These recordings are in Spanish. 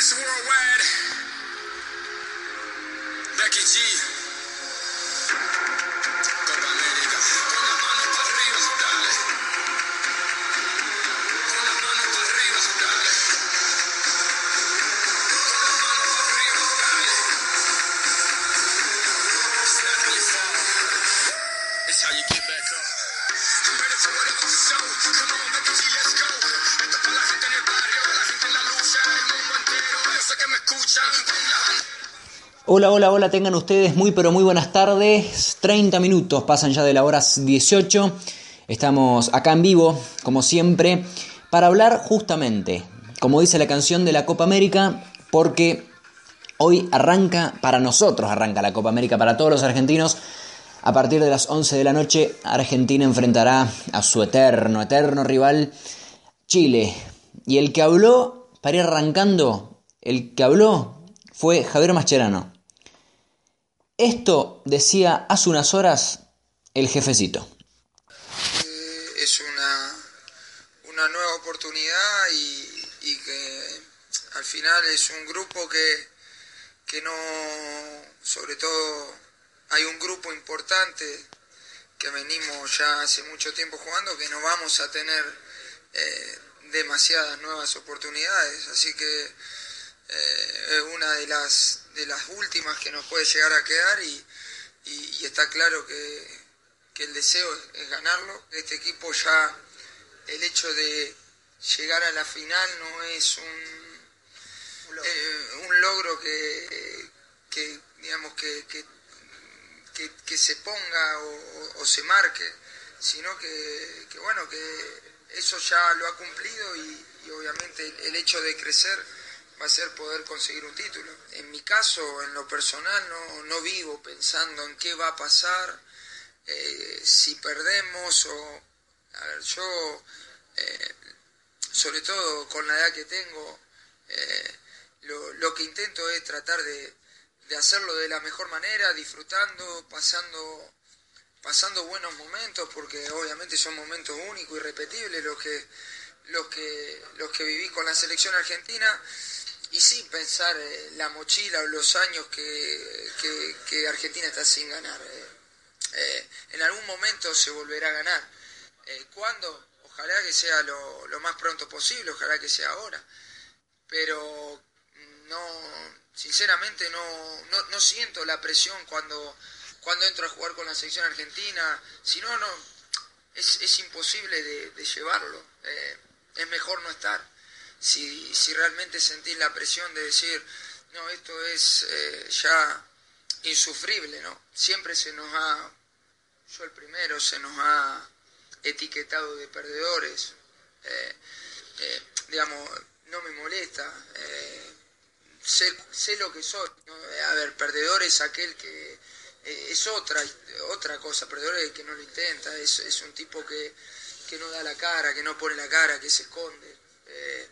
Mr. Worldwide, Becky G. Hola, hola, hola, tengan ustedes muy pero muy buenas tardes. 30 minutos pasan ya de la hora 18. Estamos acá en vivo, como siempre, para hablar justamente, como dice la canción de la Copa América, porque hoy arranca, para nosotros arranca la Copa América, para todos los argentinos. A partir de las 11 de la noche, Argentina enfrentará a su eterno, eterno rival, Chile. Y el que habló, para ir arrancando, el que habló fue Javier Mascherano. Esto decía hace unas horas el jefecito. Eh, es una, una nueva oportunidad y, que al final es un grupo que, que no, sobre todo hay un grupo importante que venimos ya hace mucho tiempo jugando que no vamos a tener eh, demasiadas nuevas oportunidades, así que eh, es una de las, de las últimas que nos puede llegar a quedar y, y- está claro que, el deseo es, ganarlo. Este equipo ya, el hecho de llegar a la final no es un, eh, un logro que, digamos, que, que, que- se ponga o, se marque, sino que, que, bueno, que eso ya lo ha cumplido y, obviamente el hecho de crecer va a ser poder conseguir un título. En mi caso, en lo personal, no, no vivo pensando en qué va a pasar, eh, si perdemos o... A ver, yo, eh, sobre todo con la edad que tengo, eh, lo, lo que intento es tratar de, de hacerlo de la mejor manera, disfrutando, pasando, pasando buenos momentos, porque obviamente son momentos únicos, irrepetibles los que, los que, los que viví con la selección argentina, y sin pensar eh, la mochila o los años que, que, Argentina está sin ganar. eh. Eh, en algún momento se volverá a ganar. Eh, ¿Cuándo? Ojalá que sea lo, lo más pronto posible, ojalá que sea ahora. Pero mm, no, sinceramente no, no, no siento la presión cuando, cuando entro a jugar con la selección argentina. Si no, no, es, es imposible de, de llevarlo. Es mejor no estar. Si, si realmente sentís la presión de decir, no, esto es eh, ya insufrible, ¿no? Siempre se nos ha, yo el primero, se nos ha etiquetado de perdedores. Eh, eh, digamos, no me molesta. eh, sé, sé lo que soy. ¿no? A ver, perdedor es aquel que es otra, otra cosa. Perdedor es el que no lo intenta. Es, es un tipo que, que no da la cara, que no pone la cara, que se esconde. Eh,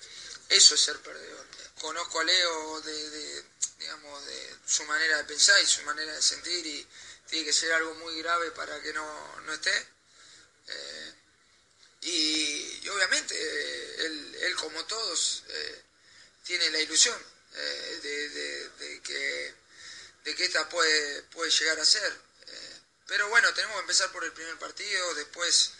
eso es ser perdedor. Conozco a Leo de, digamos, de su manera de pensar y su manera de sentir y tiene que ser algo muy grave para que no, no esté. Eh, y, obviamente eh, él, él, como todos eh, tiene la ilusión eh, de, de- de que, de que esta puede, puede llegar a ser. Pero bueno, tenemos que empezar por el primer partido, después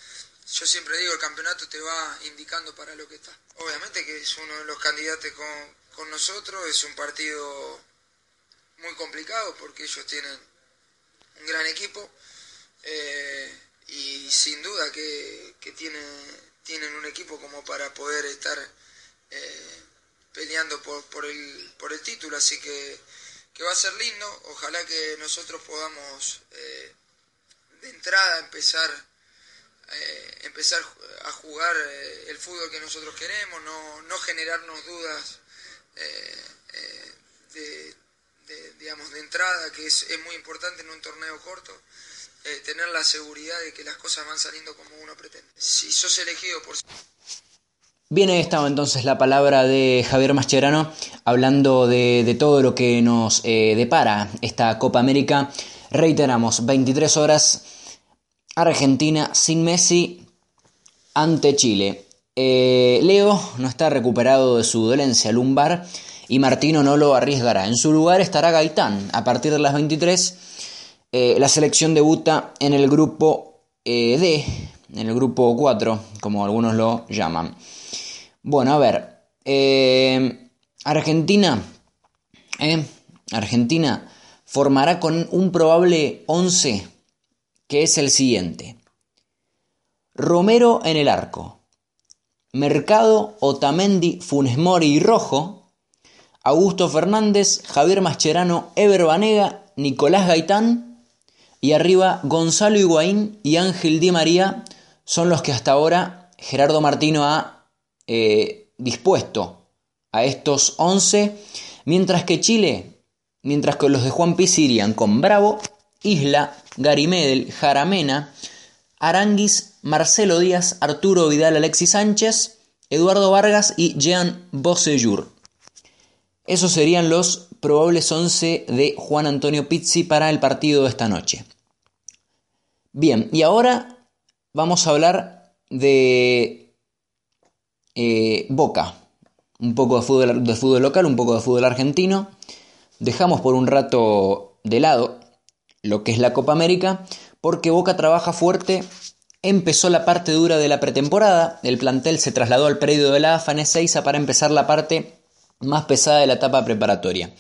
yo siempre digo el campeonato te va indicando para lo que está. Obviamente que es uno de los candidatos con, con nosotros, es un partido muy complicado porque ellos tienen un gran equipo eh, y sin duda que, que tiene, tienen un equipo como para poder estar eh, peleando por, por, el, por el título, así que, que va a ser lindo, ojalá que nosotros podamos eh, de entrada empezar eh, empezar a jugar eh, el fútbol que nosotros queremos, no, no generarnos dudas eh, de, digamos, de entrada, que es, es muy importante en un torneo corto, tener la seguridad de que las cosas van saliendo como uno pretende. Si sos elegido por... Bien, ahí estaba entonces la palabra de Javier Mascherano hablando de, de todo lo que nos depara esta Copa América. Reiteramos, 23 horas, Argentina sin Messi ante Chile. Eh, Leo no está recuperado de su dolencia lumbar y Martino no lo arriesgará. En su lugar estará Gaitán. A partir de las 23, eh, la selección debuta en el grupo eh, D, en el grupo 4, como algunos lo llaman. Bueno, a ver. Argentina. Argentina formará con un probable 11 que es el siguiente. Romero en el arco. Mercado, Otamendi, Funes Mori y Rojo. Augusto Fernández, Javier Mascherano, Ever Banega, Nicolás Gaitán. Y arriba Gonzalo Higuaín y Ángel Di María son los que hasta ahora Gerardo Martino ha eh, dispuesto a estos 11. Mientras que Chile, mientras que los de Juan Piz irían con Bravo, Isla, Garimedel, Jaramena, Aranguis, Marcelo Díaz, Arturo Vidal, Alexis Sánchez, Eduardo Vargas y Jean Bossellur. Esos serían los probables 11 de Juan Antonio Pizzi para el partido de esta noche. Bien, y ahora vamos a hablar de eh, Boca. Un poco de fútbol, de fútbol local, un poco de fútbol argentino. Dejamos por un rato de lado lo que es la Copa América, porque Boca trabaja fuerte. Empezó la parte dura de la pretemporada, el plantel se trasladó al predio de la AFA en Ezeiza para empezar la parte más pesada de la etapa preparatoria.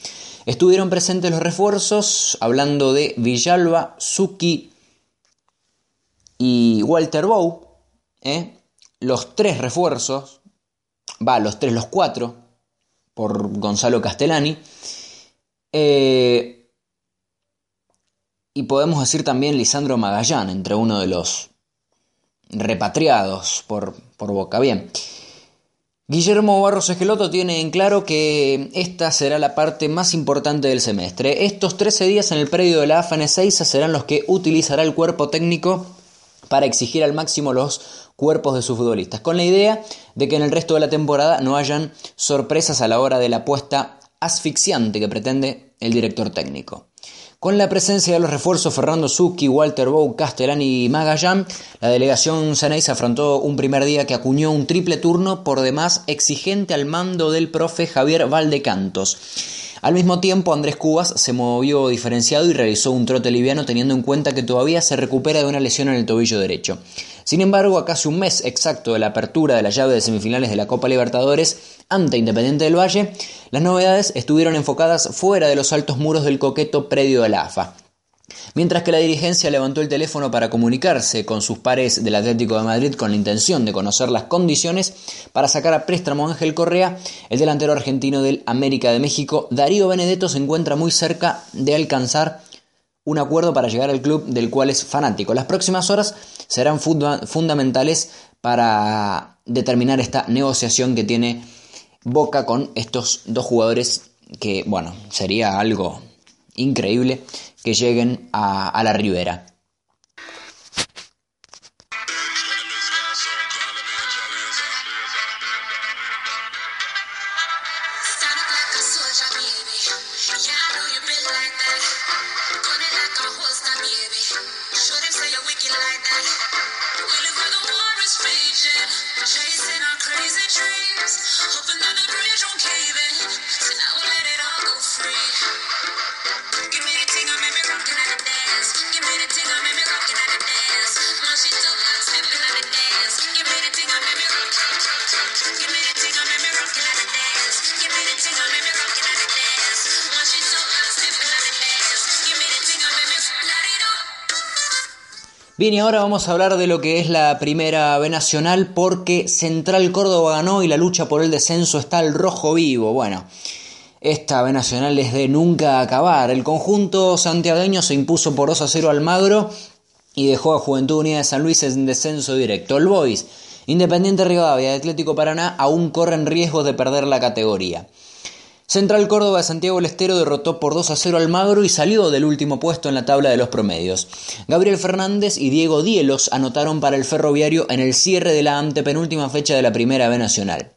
Estuvieron presentes los refuerzos, hablando de Villalba, Suki y Walter Bow, ¿eh? los tres refuerzos, va, los tres, los cuatro, por Gonzalo Castellani. Eh, y podemos decir también Lisandro Magallán, entre uno de los repatriados por, por Boca. Bien. Guillermo Barros Esqueloto tiene en claro que esta será la parte más importante del semestre. Estos 13 días en el predio de la AFA 6 serán los que utilizará el cuerpo técnico para exigir al máximo los cuerpos de sus futbolistas, con la idea de que en el resto de la temporada no hayan sorpresas a la hora de la apuesta asfixiante que pretende el director técnico. Con la presencia de los refuerzos Fernando Zucchi, Walter Bow, Castellani y Magallán, la delegación se afrontó un primer día que acuñó un triple turno por demás exigente al mando del profe Javier Valdecantos. Al mismo tiempo, Andrés Cubas se movió diferenciado y realizó un trote liviano teniendo en cuenta que todavía se recupera de una lesión en el tobillo derecho. Sin embargo, a casi un mes exacto de la apertura de la llave de semifinales de la Copa Libertadores ante Independiente del Valle, las novedades estuvieron enfocadas fuera de los altos muros del coqueto predio de la AFA. Mientras que la dirigencia levantó el teléfono para comunicarse con sus pares del Atlético de Madrid con la intención de conocer las condiciones para sacar a préstamo Ángel Correa, el delantero argentino del América de México, Darío Benedetto, se encuentra muy cerca de alcanzar un acuerdo para llegar al club del cual es fanático. Las próximas horas serán fundamentales para determinar esta negociación que tiene Boca con estos dos jugadores que, bueno, sería algo increíble que lleguen a, la Ribera. Bien, y ahora vamos a hablar de lo que es la primera B Nacional porque Central Córdoba ganó y la lucha por el descenso está al rojo vivo. Bueno, esta B Nacional es de nunca acabar. El conjunto santiagueño se impuso por 2 a 0 al Magro y dejó a Juventud Unida de San Luis en descenso directo. El Boys, Independiente Rivadavia y Atlético Paraná aún corren riesgos de perder la categoría. Central Córdoba de Santiago del Estero derrotó por 2 a 0 al Magro y salió del último puesto en la tabla de los promedios. Gabriel Fernández y Diego Dielos anotaron para el ferroviario en el cierre de la antepenúltima fecha de la Primera B Nacional.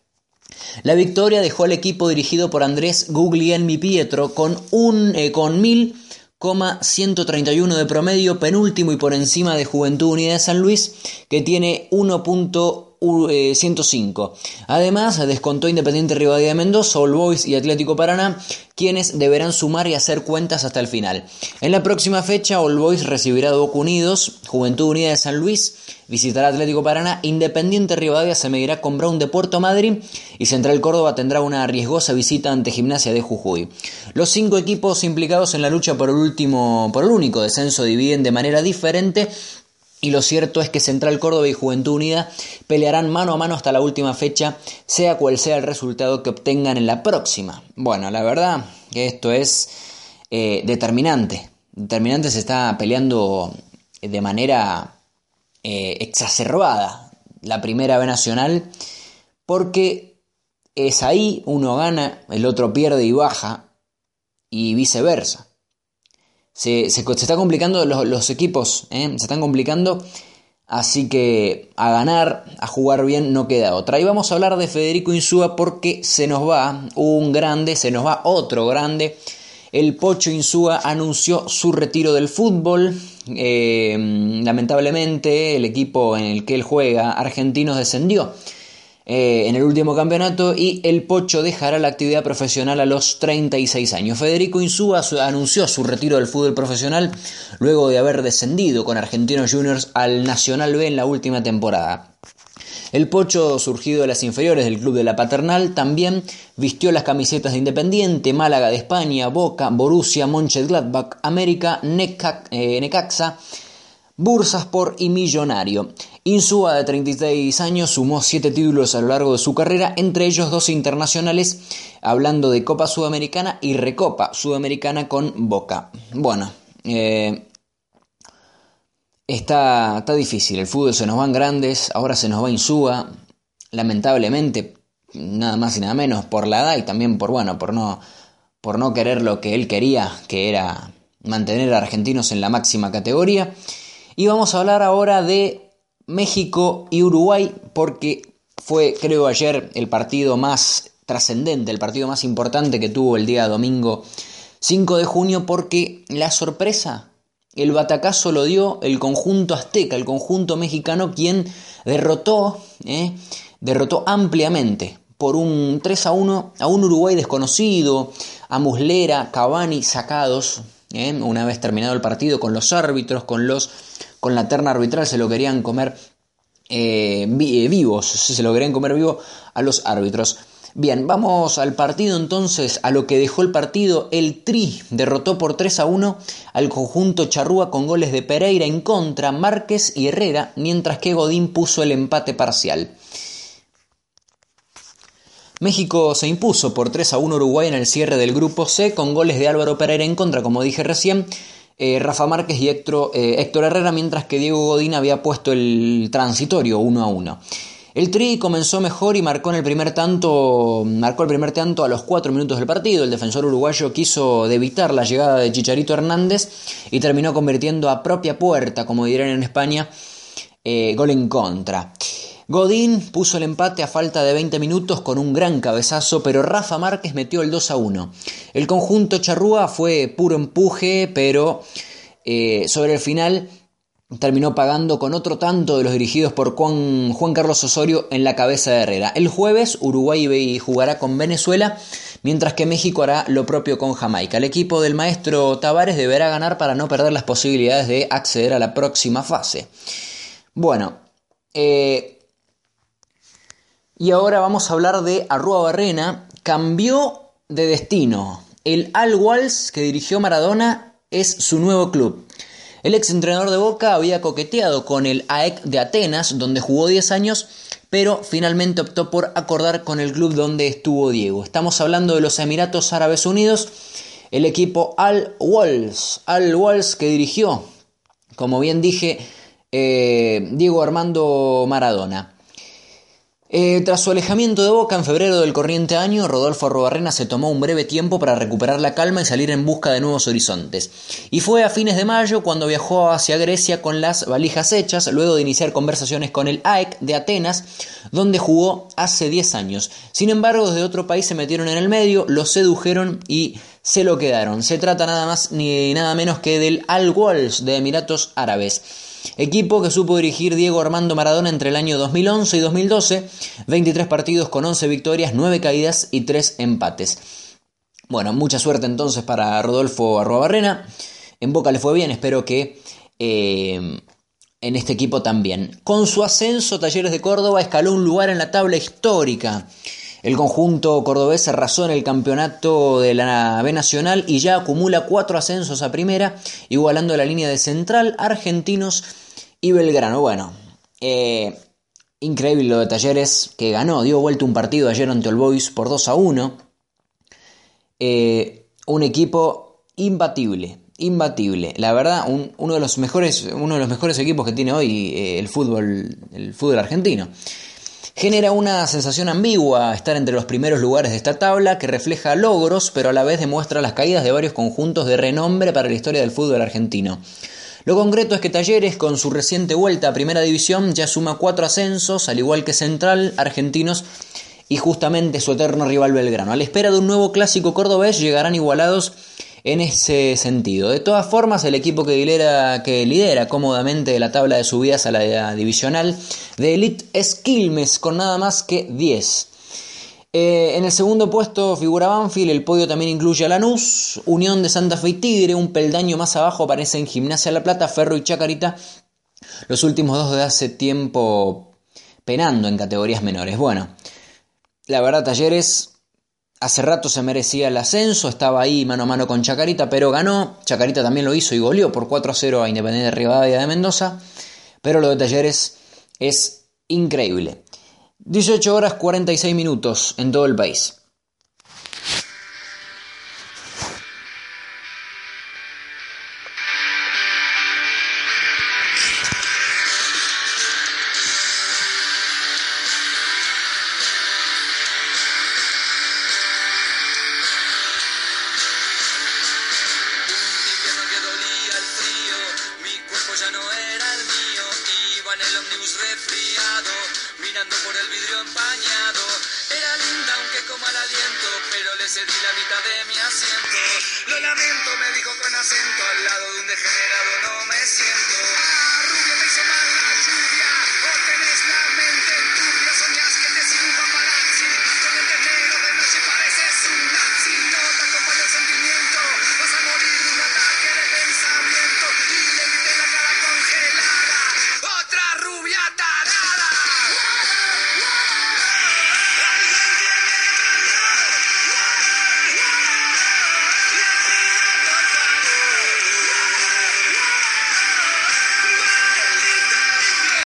La victoria dejó al equipo dirigido por Andrés Guglielmi Pietro con, un, eh, con 1000,131 de promedio, penúltimo y por encima de Juventud Unida de San Luis, que tiene 1. 105. Además, descontó Independiente Rivadavia de Mendoza, All Boys y Atlético Paraná, quienes deberán sumar y hacer cuentas hasta el final. En la próxima fecha, All Boys recibirá a Unidos, Juventud Unida de San Luis, visitará Atlético Paraná, Independiente Rivadavia se medirá con Brown de Puerto Madryn y Central Córdoba tendrá una riesgosa visita ante Gimnasia de Jujuy. Los cinco equipos implicados en la lucha por el último, por el único descenso dividen de manera diferente y lo cierto es que Central Córdoba y Juventud Unida pelearán mano a mano hasta la última fecha, sea cual sea el resultado que obtengan en la próxima. Bueno, la verdad que esto es eh, determinante. Determinante se está peleando de manera eh, exacerbada la primera B nacional porque es ahí, uno gana, el otro pierde y baja y viceversa. Se, se, está complicando los, equipos, ¿eh? se están complicando. Así que a ganar, a jugar bien, no queda otra. Y vamos a hablar de Federico Insúa porque se nos va un grande, se nos va otro grande. El Pocho Insúa anunció su retiro del fútbol. Eh, lamentablemente, el equipo en el que él juega, Argentinos, descendió. Eh, en el último campeonato y el Pocho dejará la actividad profesional a los 36 años. Federico Insúa anunció su retiro del fútbol profesional luego de haber descendido con Argentinos Juniors al Nacional B en la última temporada. El Pocho, surgido de las inferiores del club de la Paternal, también vistió las camisetas de Independiente, Málaga de España, Boca, Borussia, Mönchengladbach, América, eh, Necaxa, Bursaspor y Millonario. Insúa, de 36 años, sumó 7 títulos a lo largo de su carrera, entre ellos dos internacionales, hablando de Copa Sudamericana y Recopa Sudamericana con Boca. Bueno, eh, está, está difícil, el fútbol se nos van grandes, ahora se nos va Insúa, lamentablemente, nada más y nada menos, por la edad y también por, bueno, por no, por no querer lo que él quería, que era mantener a argentinos en la máxima categoría. Y vamos a hablar ahora de México y Uruguay porque fue, creo, ayer el partido más trascendente, el partido más importante que tuvo el día domingo 5 de junio porque la sorpresa, el batacazo lo dio el conjunto azteca, el conjunto mexicano, quien derrotó, eh, derrotó ampliamente por un 3 a 1 a un Uruguay desconocido, a Muslera, Cavani sacados, eh, una vez terminado el partido, con los árbitros, con los con la terna arbitral se lo querían comer eh, eh, vivos, se lo querían comer vivo a los árbitros. Bien, vamos al partido entonces, a lo que dejó el partido. El Tri derrotó por 3 a 1 al conjunto Charrúa con goles de Pereira en contra, Márquez y Herrera, mientras que Godín puso el empate parcial. México se impuso por 3 a 1 Uruguay en el cierre del grupo C con goles de Álvaro Pereira en contra, como dije recién, eh, Rafa Márquez y Héctor, eh, Héctor, Herrera, mientras que Diego Godín había puesto el transitorio 1 a 1. El Tri comenzó mejor y marcó en el primer tanto, marcó el primer tanto a los 4 minutos del partido. El defensor uruguayo quiso evitar la llegada de Chicharito Hernández y terminó convirtiendo a propia puerta, como dirán en España, eh, gol en contra. Godín puso el empate a falta de 20 minutos con un gran cabezazo, pero Rafa Márquez metió el 2 a 1. El conjunto charrúa fue puro empuje, pero eh, sobre el final terminó pagando con otro tanto de los dirigidos por Juan, Carlos Osorio en la cabeza de Herrera. El jueves Uruguay jugará con Venezuela, mientras que México hará lo propio con Jamaica. El equipo del maestro Tavares deberá ganar para no perder las posibilidades de acceder a la próxima fase. Bueno, eh, y ahora vamos a hablar de Arrua Barrena. Cambió de destino. El Al Walls que dirigió Maradona es su nuevo club. El ex entrenador de Boca había coqueteado con el AEC de Atenas, donde jugó 10 años, pero finalmente optó por acordar con el club donde estuvo Diego. Estamos hablando de los Emiratos Árabes Unidos, el equipo Al Walls. Al Walls que dirigió, como bien dije, eh, Diego Armando Maradona. Eh, tras su alejamiento de Boca en febrero del corriente año, Rodolfo Arrobarrena se tomó un breve tiempo para recuperar la calma y salir en busca de nuevos horizontes. Y fue a fines de mayo cuando viajó hacia Grecia con las valijas hechas, luego de iniciar conversaciones con el AEC de Atenas, donde jugó hace 10 años. Sin embargo, desde otro país se metieron en el medio, lo sedujeron y se lo quedaron. Se trata nada más ni nada menos que del Al de Emiratos Árabes. Equipo que supo dirigir Diego Armando Maradona entre el año 2011 y 2012, 23 partidos con 11 victorias, 9 caídas y 3 empates. Bueno, mucha suerte entonces para Rodolfo Arrobarrena. En Boca le fue bien, espero que eh, en este equipo también. Con su ascenso, Talleres de Córdoba escaló un lugar en la tabla histórica. El conjunto cordobés arrasó en el campeonato de la B Nacional y ya acumula cuatro ascensos a primera, igualando la línea de Central, Argentinos y Belgrano. Bueno, eh, increíble lo de Talleres, que ganó, dio vuelta un partido ayer ante el Boys por 2 a 1. Eh, un equipo imbatible, imbatible. La verdad, uno, de los mejores, uno de los mejores equipos que tiene hoy eh, el, fútbol, el fútbol argentino. Genera una sensación ambigua estar entre los primeros lugares de esta tabla que refleja logros, pero a la vez demuestra las caídas de varios conjuntos de renombre para la historia del fútbol argentino. Lo concreto es que Talleres, con su reciente vuelta a Primera División, ya suma cuatro ascensos, al igual que Central, Argentinos y justamente su eterno rival Belgrano. A la espera de un nuevo clásico cordobés llegarán igualados en ese sentido. De todas formas, el equipo que lidera, que lidera cómodamente la tabla de subidas a la divisional de Elite es Quilmes con nada más que 10. Eh, en el segundo puesto figura Banfield, el podio también incluye a Lanús, Unión de Santa Fe y Tigre, un peldaño más abajo aparecen Gimnasia La Plata, Ferro y Chacarita, los últimos dos de hace tiempo penando en categorías menores. Bueno, la verdad Talleres Hace rato se merecía el ascenso, estaba ahí mano a mano con Chacarita, pero ganó. Chacarita también lo hizo y goleó por 4 a 0 a Independiente de Rivadavia de Mendoza. Pero lo de Talleres es increíble. 18 horas 46 minutos en todo el país.